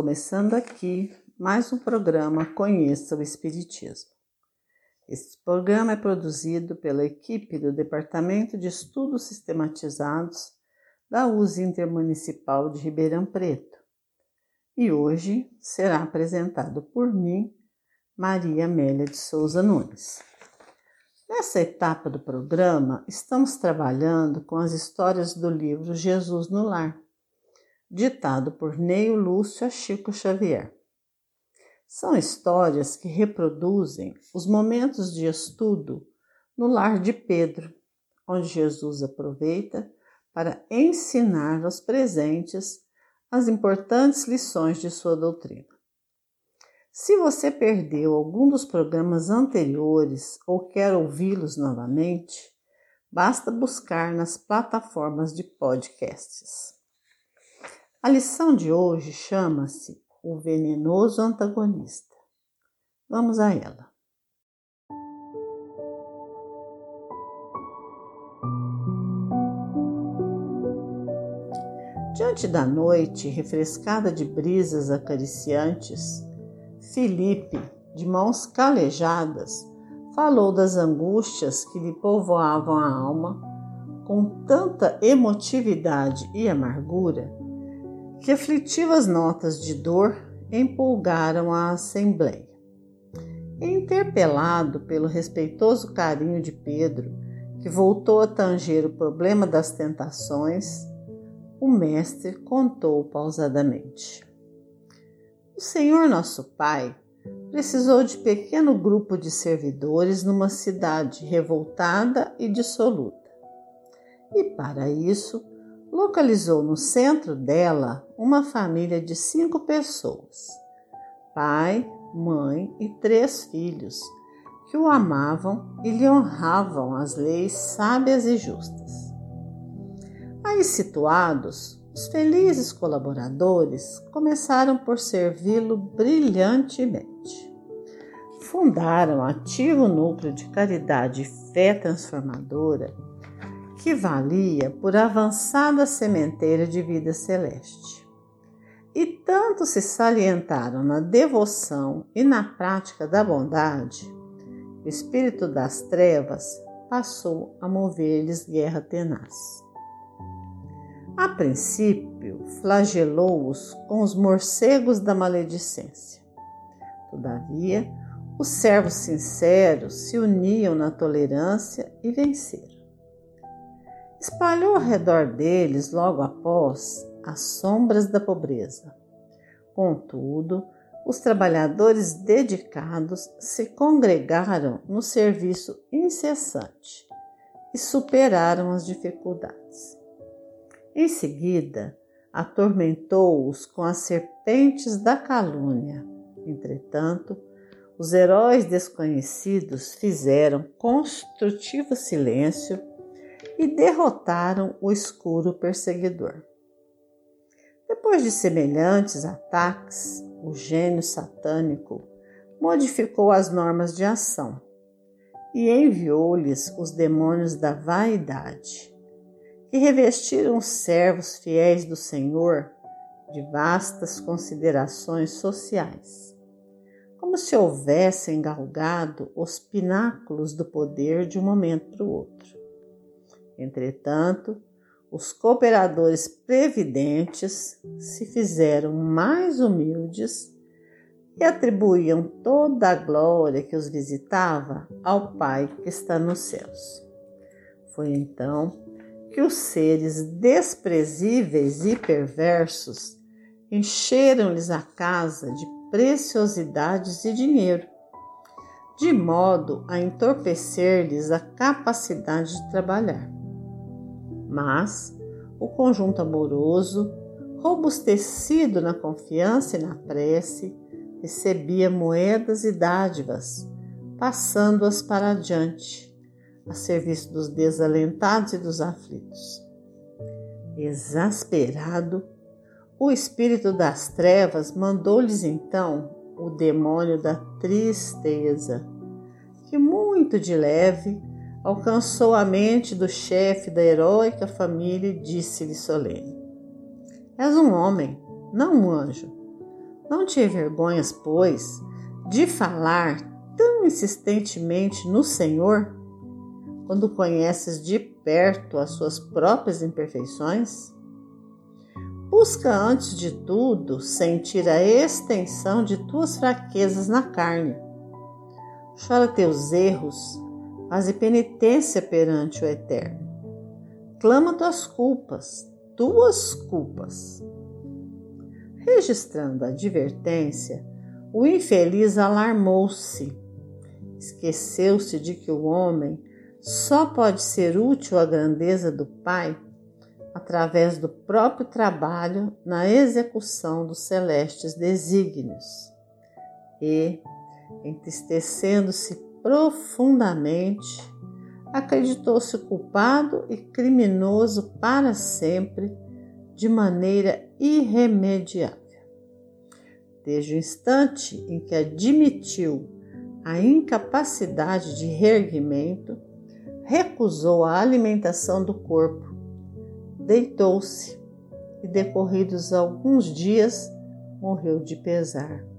Começando aqui mais um programa Conheça o Espiritismo. Este programa é produzido pela equipe do Departamento de Estudos Sistematizados da USE Intermunicipal de Ribeirão Preto. E hoje será apresentado por mim, Maria Amélia de Souza Nunes. Nessa etapa do programa, estamos trabalhando com as histórias do livro Jesus no Lar ditado por Neio Lúcio a Chico Xavier. São histórias que reproduzem os momentos de estudo no lar de Pedro, onde Jesus aproveita para ensinar aos presentes as importantes lições de sua doutrina. Se você perdeu algum dos programas anteriores ou quer ouvi-los novamente, basta buscar nas plataformas de podcasts. A lição de hoje chama-se O Venenoso Antagonista. Vamos a ela. Diante da noite refrescada de brisas acariciantes, Felipe, de mãos calejadas, falou das angústias que lhe povoavam a alma com tanta emotividade e amargura que aflitivas notas de dor empolgaram a Assembleia. Interpelado pelo respeitoso carinho de Pedro, que voltou a tanger o problema das tentações, o mestre contou pausadamente. O Senhor nosso Pai precisou de pequeno grupo de servidores numa cidade revoltada e dissoluta. E para isso, localizou no centro dela uma família de cinco pessoas: pai, mãe e três filhos, que o amavam e lhe honravam as leis sábias e justas. Aí situados, os felizes colaboradores começaram por servi-lo brilhantemente. Fundaram ativo núcleo de caridade e fé transformadora que valia por avançada sementeira de vida celeste. E tanto se salientaram na devoção e na prática da bondade, o espírito das trevas passou a mover-lhes guerra tenaz. A princípio, flagelou-os com os morcegos da maledicência. Todavia, os servos sinceros se uniam na tolerância e venceram espalhou ao redor deles, logo após, as sombras da pobreza. Contudo, os trabalhadores dedicados se congregaram no serviço incessante e superaram as dificuldades. Em seguida, atormentou-os com as serpentes da calúnia. Entretanto, os heróis desconhecidos fizeram construtivo silêncio e derrotaram o escuro perseguidor. Depois de semelhantes ataques, o gênio satânico modificou as normas de ação e enviou-lhes os demônios da vaidade, que revestiram os servos fiéis do Senhor de vastas considerações sociais, como se houvessem galgado os pináculos do poder de um momento para o outro. Entretanto, os cooperadores previdentes se fizeram mais humildes e atribuíam toda a glória que os visitava ao Pai que está nos céus. Foi então que os seres desprezíveis e perversos encheram-lhes a casa de preciosidades e dinheiro, de modo a entorpecer-lhes a capacidade de trabalhar. Mas o conjunto amoroso, robustecido na confiança e na prece, recebia moedas e dádivas, passando-as para adiante, a serviço dos desalentados e dos aflitos. Exasperado, o espírito das trevas mandou-lhes então o demônio da tristeza, que muito de leve alcançou a mente do chefe da heróica família e disse-lhe solene: És um homem, não um anjo. Não te envergonhas, pois, de falar tão insistentemente no Senhor, quando conheces de perto as suas próprias imperfeições? Busca antes de tudo sentir a extensão de tuas fraquezas na carne. Chora teus erros Faze penitência perante o Eterno. Clama tuas culpas, tuas culpas. Registrando a advertência, o infeliz alarmou-se. Esqueceu-se de que o homem só pode ser útil à grandeza do Pai através do próprio trabalho na execução dos celestes desígnios. E, entristecendo-se profundamente, acreditou-se culpado e criminoso para sempre, de maneira irremediável. Desde o instante em que admitiu a incapacidade de reerguimento, recusou a alimentação do corpo, deitou-se e, decorridos alguns dias, morreu de pesar.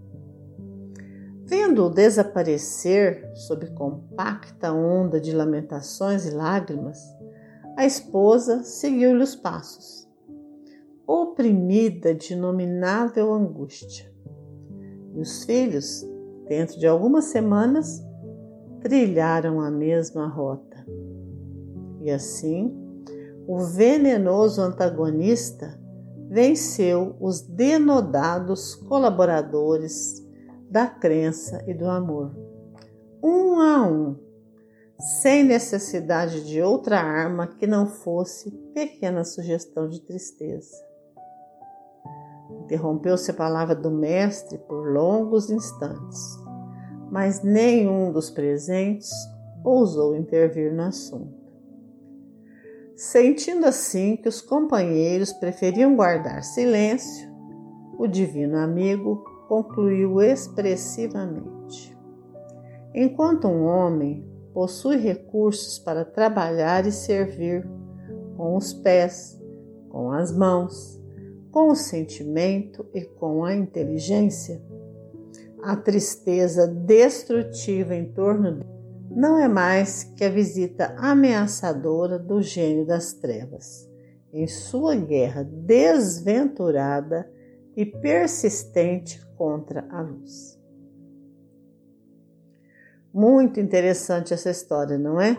Vendo-o desaparecer sob compacta onda de lamentações e lágrimas, a esposa seguiu-lhe os passos, oprimida de inominável angústia. E os filhos, dentro de algumas semanas, trilharam a mesma rota. E assim, o venenoso antagonista venceu os denodados colaboradores da crença e do amor, um a um, sem necessidade de outra arma que não fosse pequena sugestão de tristeza. Interrompeu-se a palavra do mestre por longos instantes, mas nenhum dos presentes ousou intervir no assunto. Sentindo assim que os companheiros preferiam guardar silêncio, o divino amigo concluiu expressivamente. Enquanto um homem possui recursos para trabalhar e servir com os pés, com as mãos, com o sentimento e com a inteligência, a tristeza destrutiva em torno dele não é mais que a visita ameaçadora do gênio das trevas, em sua guerra desventurada e persistente contra a luz. Muito interessante essa história, não é?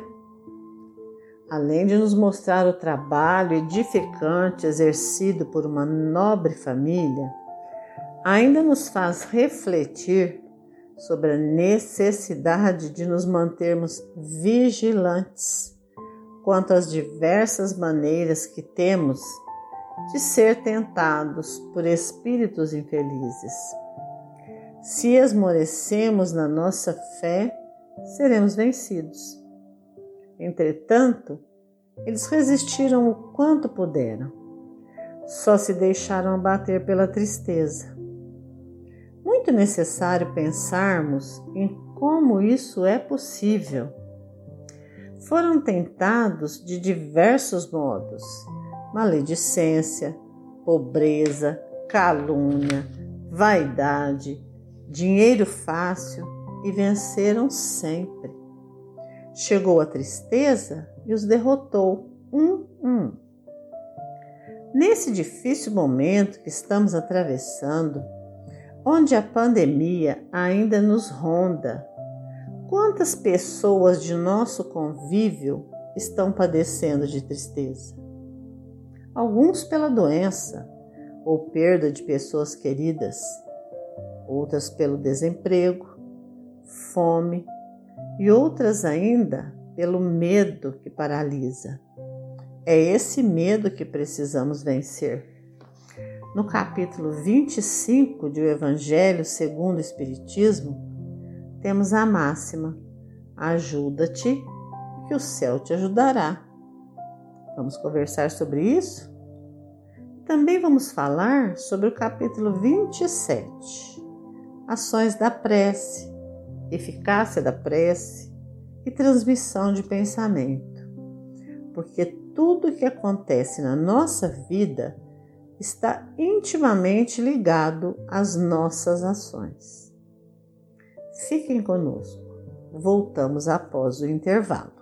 Além de nos mostrar o trabalho edificante exercido por uma nobre família, ainda nos faz refletir sobre a necessidade de nos mantermos vigilantes quanto às diversas maneiras que temos de ser tentados por espíritos infelizes. Se esmorecemos na nossa fé, seremos vencidos. Entretanto, eles resistiram o quanto puderam. Só se deixaram abater pela tristeza. Muito necessário pensarmos em como isso é possível. Foram tentados de diversos modos maledicência, pobreza, calúnia, vaidade, dinheiro fácil e venceram sempre. Chegou a tristeza e os derrotou, um um. Nesse difícil momento que estamos atravessando, onde a pandemia ainda nos ronda, quantas pessoas de nosso convívio estão padecendo de tristeza? Alguns pela doença ou perda de pessoas queridas, outras pelo desemprego, fome e outras ainda pelo medo que paralisa. É esse medo que precisamos vencer. No capítulo 25 do Evangelho segundo o Espiritismo, temos a máxima: ajuda-te, que o céu te ajudará. Vamos conversar sobre isso? Também vamos falar sobre o capítulo 27, ações da prece, eficácia da prece e transmissão de pensamento. Porque tudo o que acontece na nossa vida está intimamente ligado às nossas ações. Fiquem conosco. Voltamos após o intervalo.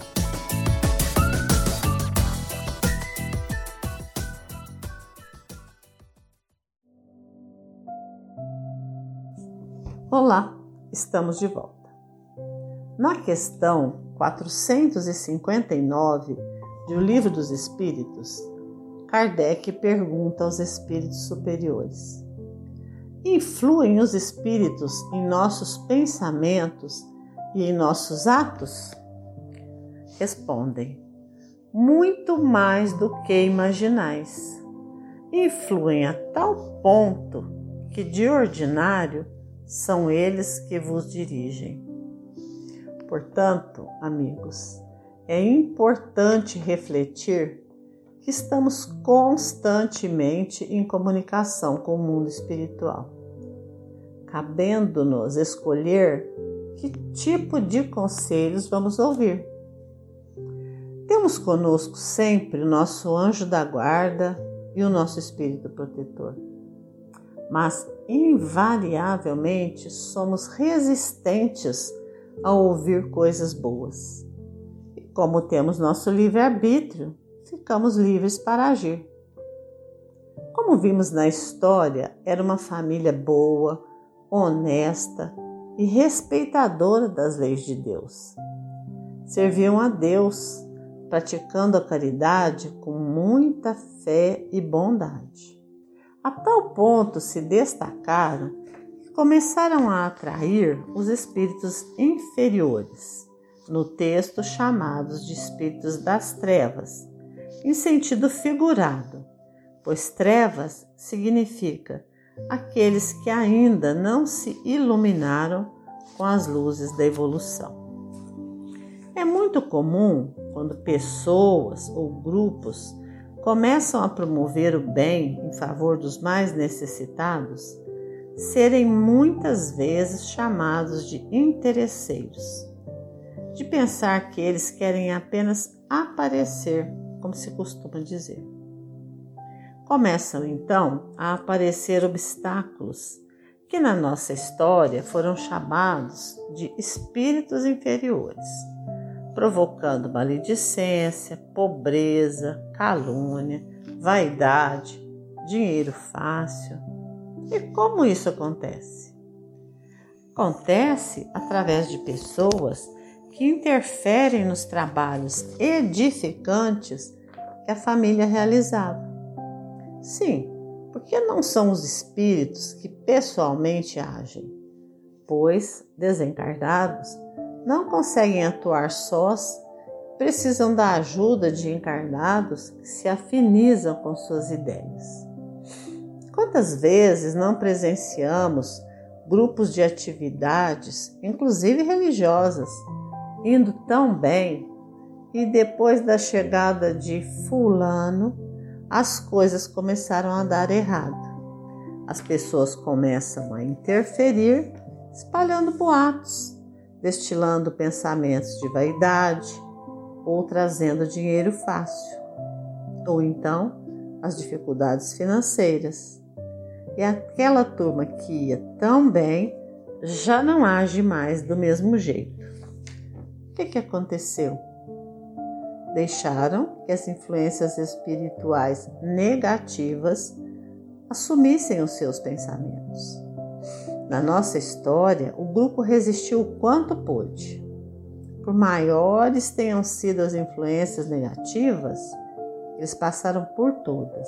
Estamos de volta. Na questão 459 do Livro dos Espíritos, Kardec pergunta aos espíritos superiores: Influem os espíritos em nossos pensamentos e em nossos atos? Respondem: Muito mais do que imaginais. Influem a tal ponto que, de ordinário, são eles que vos dirigem. Portanto, amigos, é importante refletir que estamos constantemente em comunicação com o mundo espiritual, cabendo-nos escolher que tipo de conselhos vamos ouvir. Temos conosco sempre o nosso anjo da guarda e o nosso espírito protetor mas invariavelmente somos resistentes a ouvir coisas boas. E como temos nosso livre-arbítrio, ficamos livres para agir. Como vimos na história, era uma família boa, honesta e respeitadora das leis de Deus. Serviam a Deus, praticando a caridade com muita fé e bondade. A tal ponto se destacaram que começaram a atrair os espíritos inferiores, no texto chamados de espíritos das trevas, em sentido figurado, pois trevas significa aqueles que ainda não se iluminaram com as luzes da evolução. É muito comum quando pessoas ou grupos começam a promover o bem em favor dos mais necessitados, serem muitas vezes chamados de interesseiros, de pensar que eles querem apenas aparecer, como se costuma dizer. Começam então a aparecer obstáculos que na nossa história foram chamados de espíritos inferiores, provocando maledicência, pobreza, calúnia, vaidade, dinheiro fácil. E como isso acontece? Acontece através de pessoas que interferem nos trabalhos edificantes que a família realizava. Sim, porque não são os espíritos que pessoalmente agem, pois desencarnados não conseguem atuar sós, precisam da ajuda de encarnados que se afinizam com suas ideias. Quantas vezes não presenciamos grupos de atividades, inclusive religiosas, indo tão bem e depois da chegada de Fulano, as coisas começaram a dar errado. As pessoas começam a interferir, espalhando boatos, destilando pensamentos de vaidade ou trazendo dinheiro fácil, ou então as dificuldades financeiras. E aquela turma que ia tão bem já não age mais do mesmo jeito. O que, que aconteceu? Deixaram que as influências espirituais negativas assumissem os seus pensamentos. Na nossa história, o grupo resistiu o quanto pôde. Por maiores tenham sido as influências negativas, eles passaram por todas,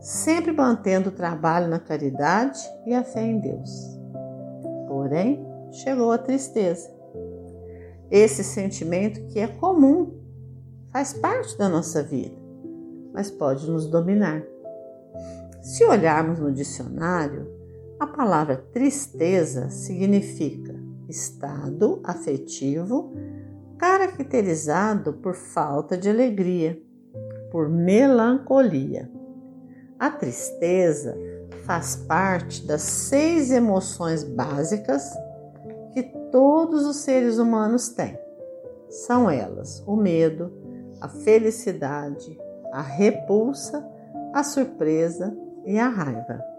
sempre mantendo o trabalho na caridade e a fé em Deus. Porém, chegou a tristeza esse sentimento que é comum, faz parte da nossa vida, mas pode nos dominar. Se olharmos no dicionário, a palavra tristeza significa estado afetivo caracterizado por falta de alegria, por melancolia. A tristeza faz parte das seis emoções básicas que todos os seres humanos têm. São elas o medo, a felicidade, a repulsa, a surpresa e a raiva.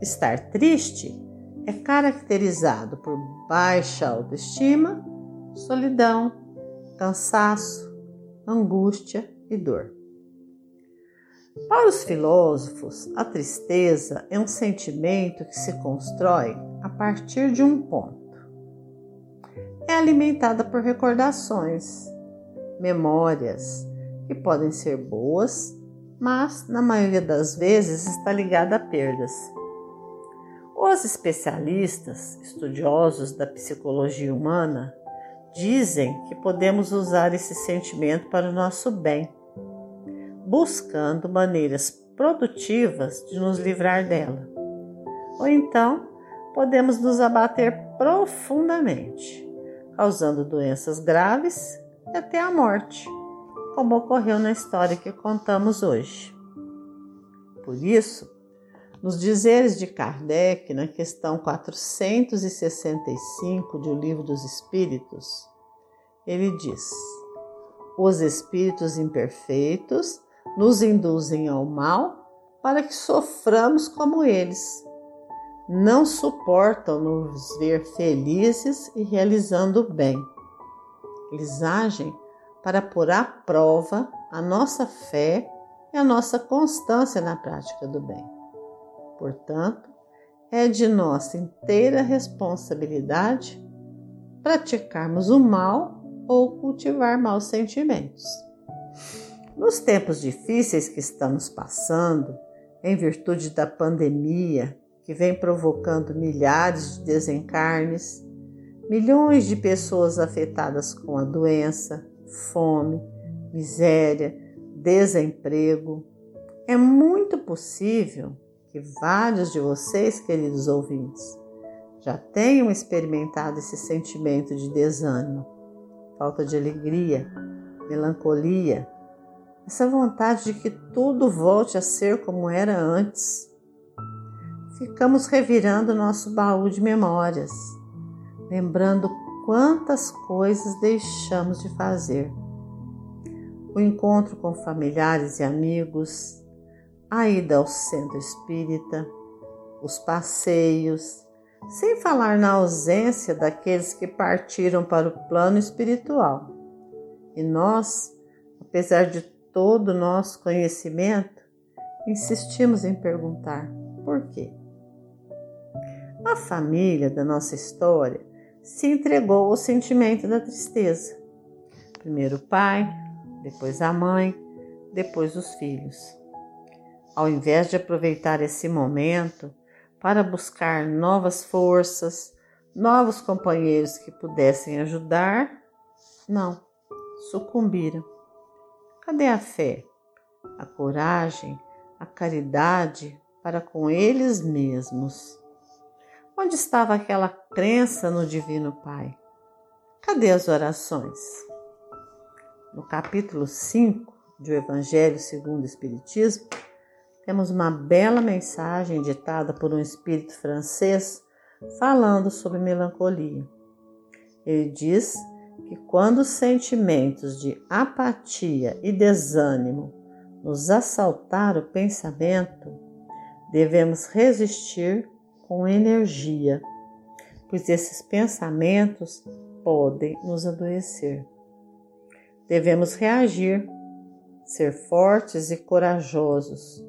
Estar triste é caracterizado por baixa autoestima, solidão, cansaço, angústia e dor. Para os filósofos, a tristeza é um sentimento que se constrói a partir de um ponto é alimentada por recordações, memórias, que podem ser boas, mas na maioria das vezes está ligada a perdas. Os especialistas, estudiosos da psicologia humana, dizem que podemos usar esse sentimento para o nosso bem, buscando maneiras produtivas de nos livrar dela. Ou então, podemos nos abater profundamente causando doenças graves e até a morte, como ocorreu na história que contamos hoje. Por isso, nos dizeres de Kardec, na questão 465 de O Livro dos Espíritos, ele diz: Os espíritos imperfeitos nos induzem ao mal para que soframos como eles não suportam nos ver felizes e realizando o bem. Eles agem para pôr à prova a nossa fé e a nossa constância na prática do bem. Portanto, é de nossa inteira responsabilidade praticarmos o mal ou cultivar maus sentimentos. Nos tempos difíceis que estamos passando, em virtude da pandemia que vem provocando milhares de desencarnes, milhões de pessoas afetadas com a doença, fome, miséria, desemprego. É muito possível que vários de vocês, queridos ouvintes, já tenham experimentado esse sentimento de desânimo, falta de alegria, melancolia, essa vontade de que tudo volte a ser como era antes ficamos revirando nosso baú de memórias, lembrando quantas coisas deixamos de fazer. O encontro com familiares e amigos, a ida ao centro espírita, os passeios, sem falar na ausência daqueles que partiram para o plano espiritual. E nós, apesar de todo o nosso conhecimento, insistimos em perguntar por quê. A família da nossa história se entregou ao sentimento da tristeza. Primeiro o pai, depois a mãe, depois os filhos. Ao invés de aproveitar esse momento para buscar novas forças, novos companheiros que pudessem ajudar, não, sucumbiram. Cadê a fé, a coragem, a caridade para com eles mesmos? Onde estava aquela crença no Divino Pai? Cadê as orações? No capítulo 5 do Evangelho segundo o Espiritismo, temos uma bela mensagem ditada por um espírito francês falando sobre melancolia. Ele diz que quando os sentimentos de apatia e desânimo nos assaltar o pensamento, devemos resistir com energia, pois esses pensamentos podem nos adoecer. Devemos reagir, ser fortes e corajosos,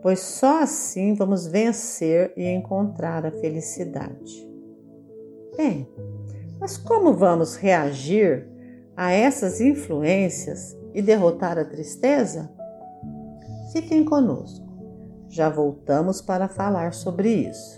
pois só assim vamos vencer e encontrar a felicidade. Bem, mas como vamos reagir a essas influências e derrotar a tristeza? Fiquem conosco, já voltamos para falar sobre isso.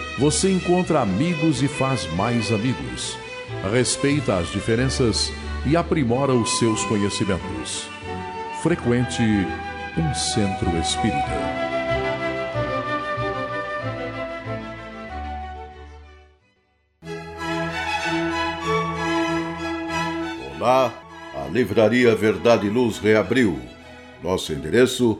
você encontra amigos e faz mais amigos. Respeita as diferenças e aprimora os seus conhecimentos. Frequente um centro espírita. Olá, a Livraria Verdade e Luz reabriu. Nosso endereço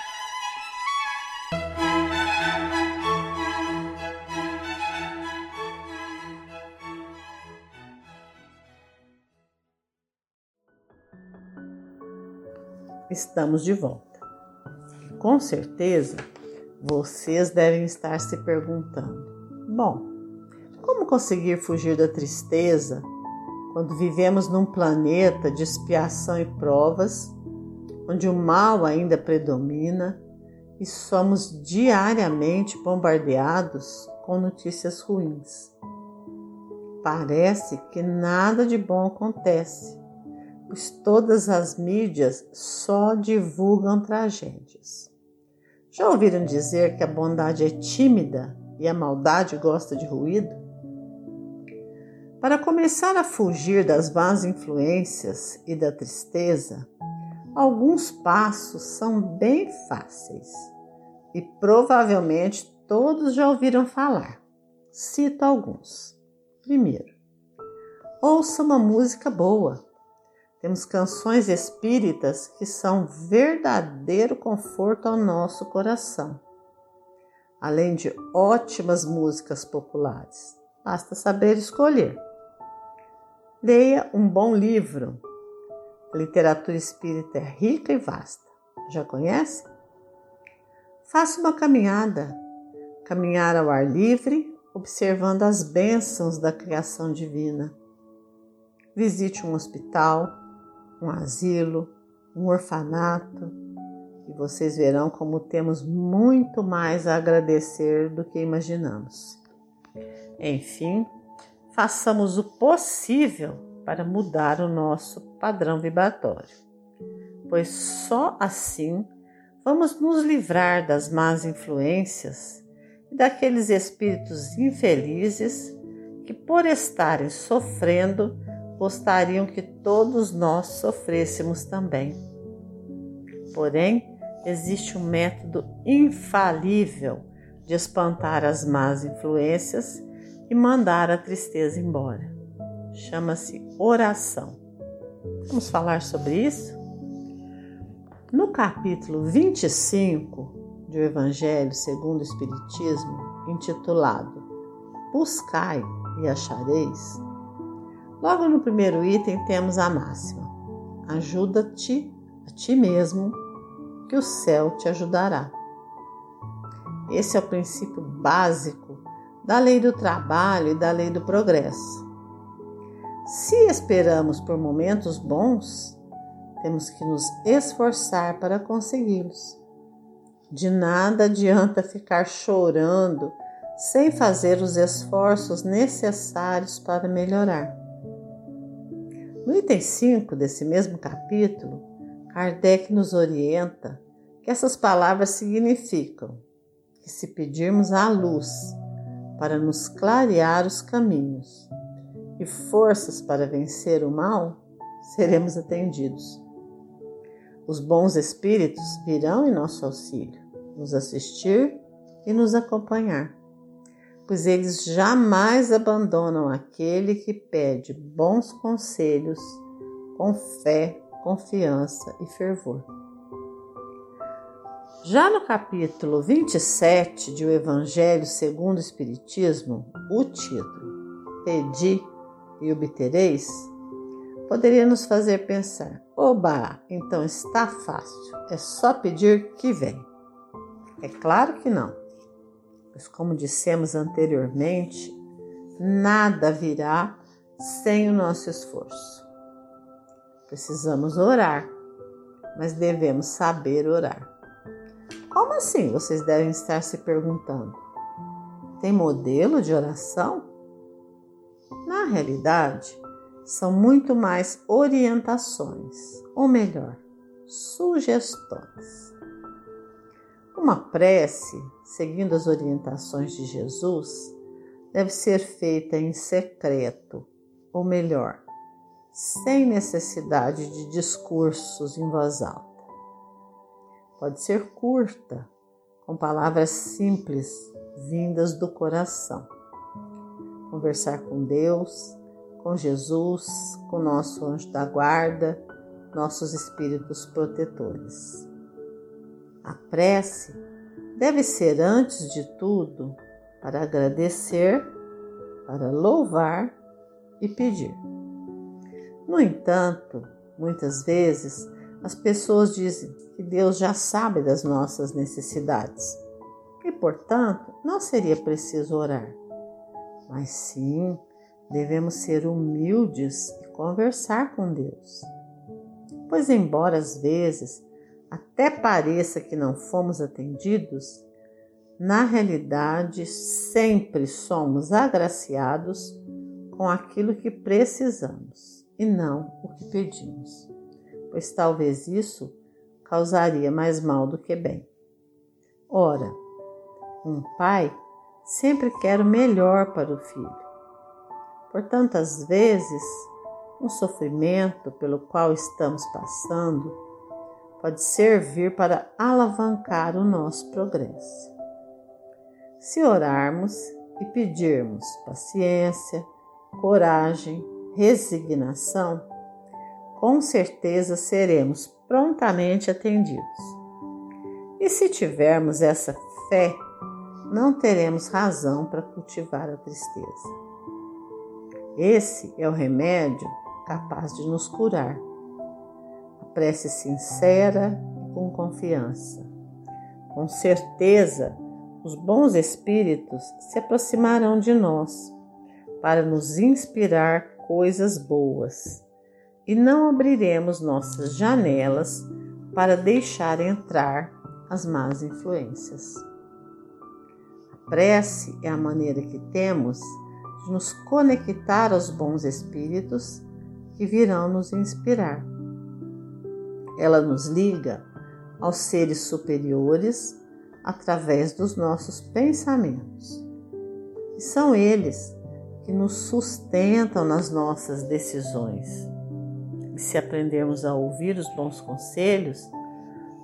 Estamos de volta. Com certeza, vocês devem estar se perguntando: bom, como conseguir fugir da tristeza quando vivemos num planeta de expiação e provas, onde o mal ainda predomina e somos diariamente bombardeados com notícias ruins? Parece que nada de bom acontece pois todas as mídias só divulgam tragédias. Já ouviram dizer que a bondade é tímida e a maldade gosta de ruído? Para começar a fugir das más influências e da tristeza, alguns passos são bem fáceis e provavelmente todos já ouviram falar. Cito alguns. Primeiro, ouça uma música boa temos canções espíritas que são verdadeiro conforto ao nosso coração, além de ótimas músicas populares. Basta saber escolher. Leia um bom livro. A literatura espírita é rica e vasta. Já conhece? Faça uma caminhada, caminhar ao ar livre, observando as bênçãos da criação divina. Visite um hospital, um asilo, um orfanato, e vocês verão como temos muito mais a agradecer do que imaginamos. Enfim, façamos o possível para mudar o nosso padrão vibratório, pois só assim vamos nos livrar das más influências e daqueles espíritos infelizes que, por estarem sofrendo, gostariam que todos nós sofrêssemos também. Porém, existe um método infalível de espantar as más influências e mandar a tristeza embora. Chama-se oração. Vamos falar sobre isso? No capítulo 25 do Evangelho segundo o Espiritismo, intitulado Buscai e achareis, logo no primeiro item temos a máxima: Ajuda-te a ti mesmo que o céu te ajudará. Esse é o princípio básico da lei do trabalho e da lei do progresso. Se esperamos por momentos bons, temos que nos esforçar para consegui-los. De nada adianta ficar chorando sem fazer os esforços necessários para melhorar. No item 5 desse mesmo capítulo, Kardec nos orienta que essas palavras significam que se pedirmos a luz para nos clarear os caminhos e forças para vencer o mal, seremos atendidos. Os bons espíritos virão em nosso auxílio, nos assistir e nos acompanhar, pois eles jamais abandonam aquele que pede bons conselhos com fé confiança e fervor. Já no capítulo 27 de O Evangelho segundo o Espiritismo, o título Pedi e obtereis poderia nos fazer pensar: oba, então está fácil, é só pedir que vem. É claro que não, pois, como dissemos anteriormente, nada virá sem o nosso esforço. Precisamos orar, mas devemos saber orar. Como assim? Vocês devem estar se perguntando. Tem modelo de oração? Na realidade, são muito mais orientações, ou melhor, sugestões. Uma prece, seguindo as orientações de Jesus, deve ser feita em secreto, ou melhor, sem necessidade de discursos em voz alta. Pode ser curta, com palavras simples vindas do coração. Conversar com Deus, com Jesus, com nosso anjo da guarda, nossos espíritos protetores. A prece deve ser, antes de tudo, para agradecer, para louvar e pedir. No entanto, muitas vezes as pessoas dizem que Deus já sabe das nossas necessidades e, portanto, não seria preciso orar. Mas sim, devemos ser humildes e conversar com Deus. Pois, embora às vezes até pareça que não fomos atendidos, na realidade sempre somos agraciados com aquilo que precisamos e não o que pedimos, pois talvez isso causaria mais mal do que bem. Ora, um pai sempre quer o melhor para o filho. Por tantas vezes, um sofrimento pelo qual estamos passando pode servir para alavancar o nosso progresso. Se orarmos e pedirmos paciência, coragem, resignação, com certeza seremos prontamente atendidos. E se tivermos essa fé, não teremos razão para cultivar a tristeza. Esse é o remédio capaz de nos curar. Prece sincera e com confiança. Com certeza, os bons espíritos se aproximarão de nós para nos inspirar coisas boas e não abriremos nossas janelas para deixar entrar as más influências. A prece é a maneira que temos de nos conectar aos bons espíritos que virão nos inspirar. Ela nos liga aos seres superiores através dos nossos pensamentos. E são eles que nos sustentam nas nossas decisões. E se aprendermos a ouvir os bons conselhos,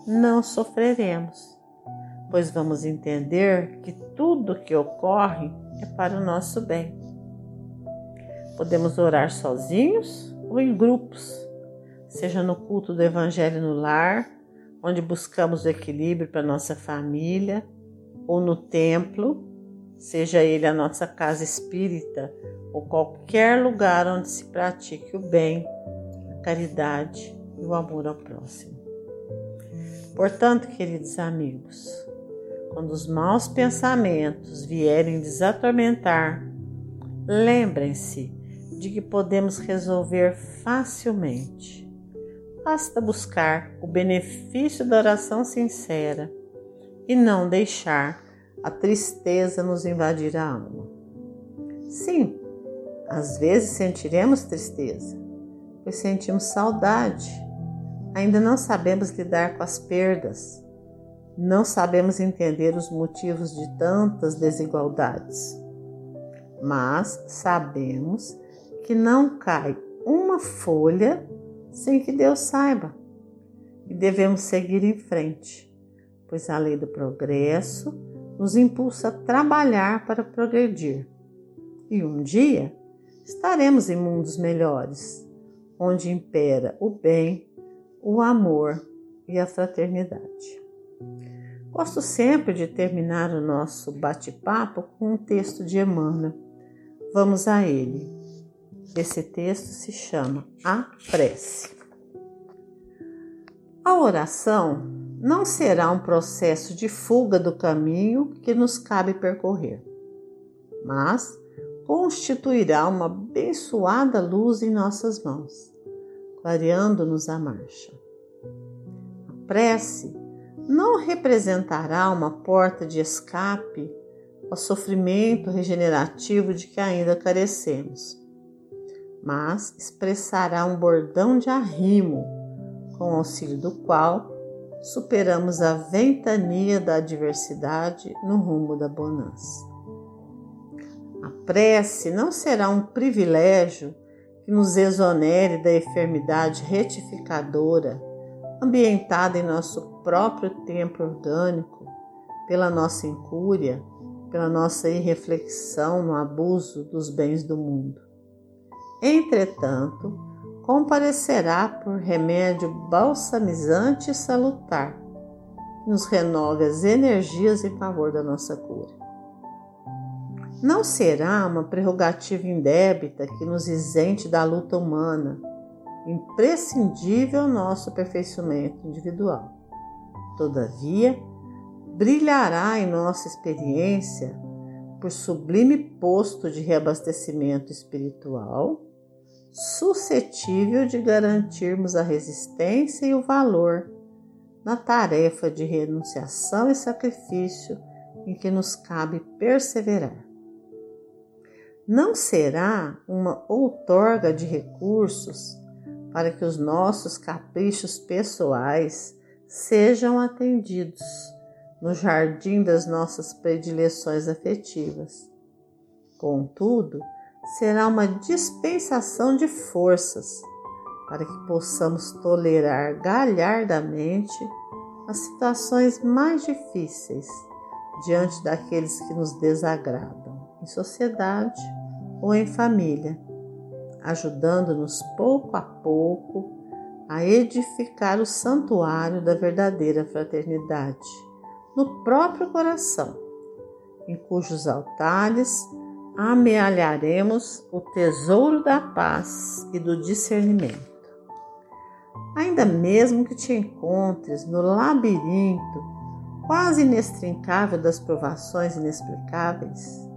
não sofreremos, pois vamos entender que tudo que ocorre é para o nosso bem. Podemos orar sozinhos ou em grupos, seja no culto do Evangelho no lar, onde buscamos o equilíbrio para nossa família, ou no templo, seja ele a nossa casa espírita ou qualquer lugar onde se pratique o bem, a caridade e o amor ao próximo. Portanto, queridos amigos, quando os maus pensamentos vierem desatormentar, lembrem-se de que podemos resolver facilmente. Basta buscar o benefício da oração sincera e não deixar a tristeza nos invadir a alma. Sim, às vezes sentiremos tristeza, pois sentimos saudade. Ainda não sabemos lidar com as perdas, não sabemos entender os motivos de tantas desigualdades. Mas sabemos que não cai uma folha sem que Deus saiba. E devemos seguir em frente, pois a lei do progresso nos impulsa a trabalhar para progredir. E um dia estaremos em mundos melhores, onde impera o bem, o amor e a fraternidade. Gosto sempre de terminar o nosso bate-papo com um texto de Emmanuel. Vamos a ele. Esse texto se chama A Prece. A oração não será um processo de fuga do caminho que nos cabe percorrer, mas constituirá uma abençoada luz em nossas mãos, clareando-nos a marcha. A prece não representará uma porta de escape ao sofrimento regenerativo de que ainda carecemos mas expressará um bordão de arrimo, com auxílio do qual superamos a ventania da adversidade no rumo da bonança. A prece não será um privilégio que nos exonere da enfermidade retificadora ambientada em nosso próprio tempo orgânico, pela nossa incúria, pela nossa irreflexão no abuso dos bens do mundo. Entretanto, comparecerá por remédio balsamizante e salutar, que nos renova as energias em favor da nossa cura. Não será uma prerrogativa indébita que nos isente da luta humana, imprescindível ao nosso aperfeiçoamento individual. Todavia, brilhará em nossa experiência por sublime posto de reabastecimento espiritual suscetível de garantirmos a resistência e o valor na tarefa de renunciação e sacrifício em que nos cabe perseverar. Não será uma outorga de recursos para que os nossos caprichos pessoais sejam atendidos no jardim das nossas predileções afetivas. Contudo, será uma dispensação de forças para que possamos tolerar galhardamente as situações mais difíceis diante daqueles que nos desagradam, em sociedade ou em família, ajudando-nos pouco a pouco a edificar o santuário da verdadeira fraternidade no próprio coração, em cujos altares amealharemos o tesouro da paz e do discernimento. Ainda mesmo que te encontres no labirinto quase inextrincável das provações inexplicáveis,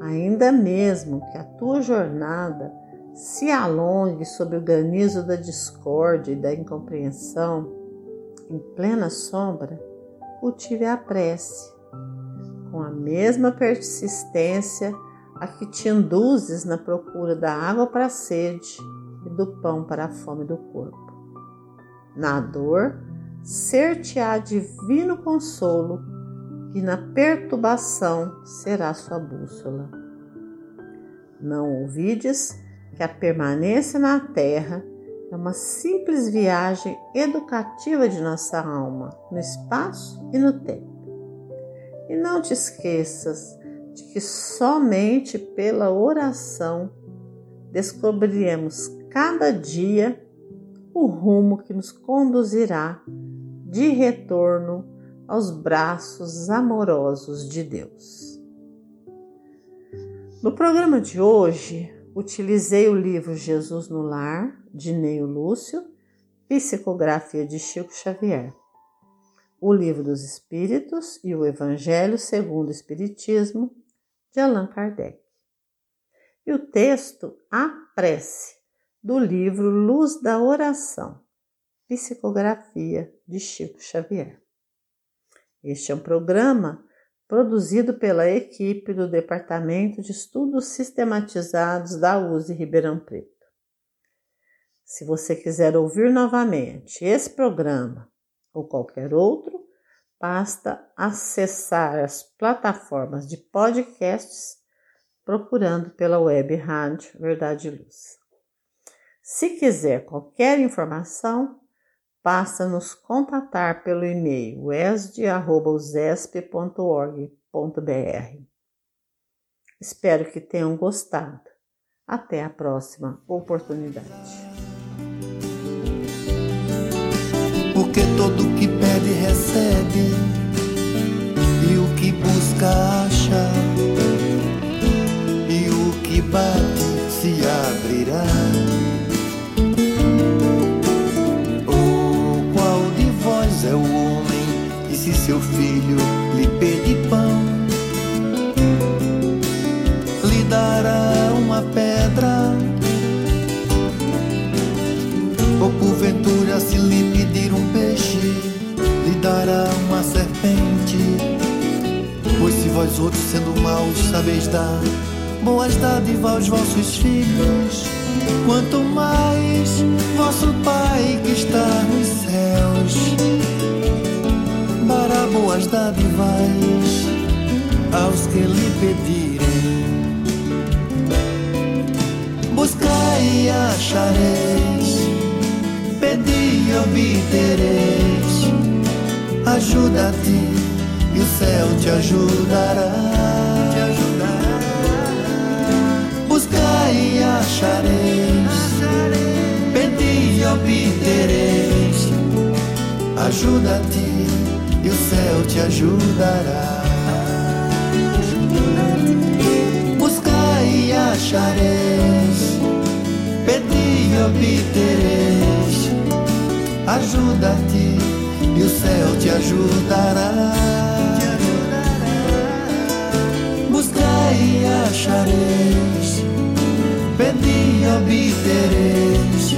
ainda mesmo que a tua jornada se alongue sob o granizo da discórdia e da incompreensão, em plena sombra, cultive a prece, com a mesma persistência a que te induzes na procura da água para a sede e do pão para a fome do corpo. Na dor, ser-te-á divino consolo, que na perturbação será sua bússola. Não ouvides que a permanência na terra é uma simples viagem educativa de nossa alma no espaço e no tempo. E não te esqueças de que somente pela oração descobriremos cada dia o rumo que nos conduzirá de retorno aos braços amorosos de Deus. No programa de hoje, utilizei o livro Jesus no Lar, de Neio Lúcio, Psicografia de Chico Xavier, o Livro dos Espíritos e o Evangelho segundo o Espiritismo, de Allan Kardec. E o texto A Prece, do livro Luz da Oração, Psicografia de Chico Xavier. Este é um programa produzido pela equipe do Departamento de Estudos Sistematizados da USE Ribeirão Preto. Se você quiser ouvir novamente esse programa ou qualquer outro, basta acessar as plataformas de podcasts procurando pela web Rádio Verdade e Luz. Se quiser qualquer informação, basta nos contatar pelo e-mail esd.usesp.org.br. Espero que tenham gostado. Até a próxima oportunidade. Porque todo que pede recebe, céu te ajudará. Buscai e achareis, pedi e obtereis. Ajuda-te e o céu te ajudará. Buscai e achareis, pedi e obtereis.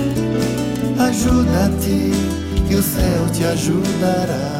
Ajuda-te e o céu te ajudará.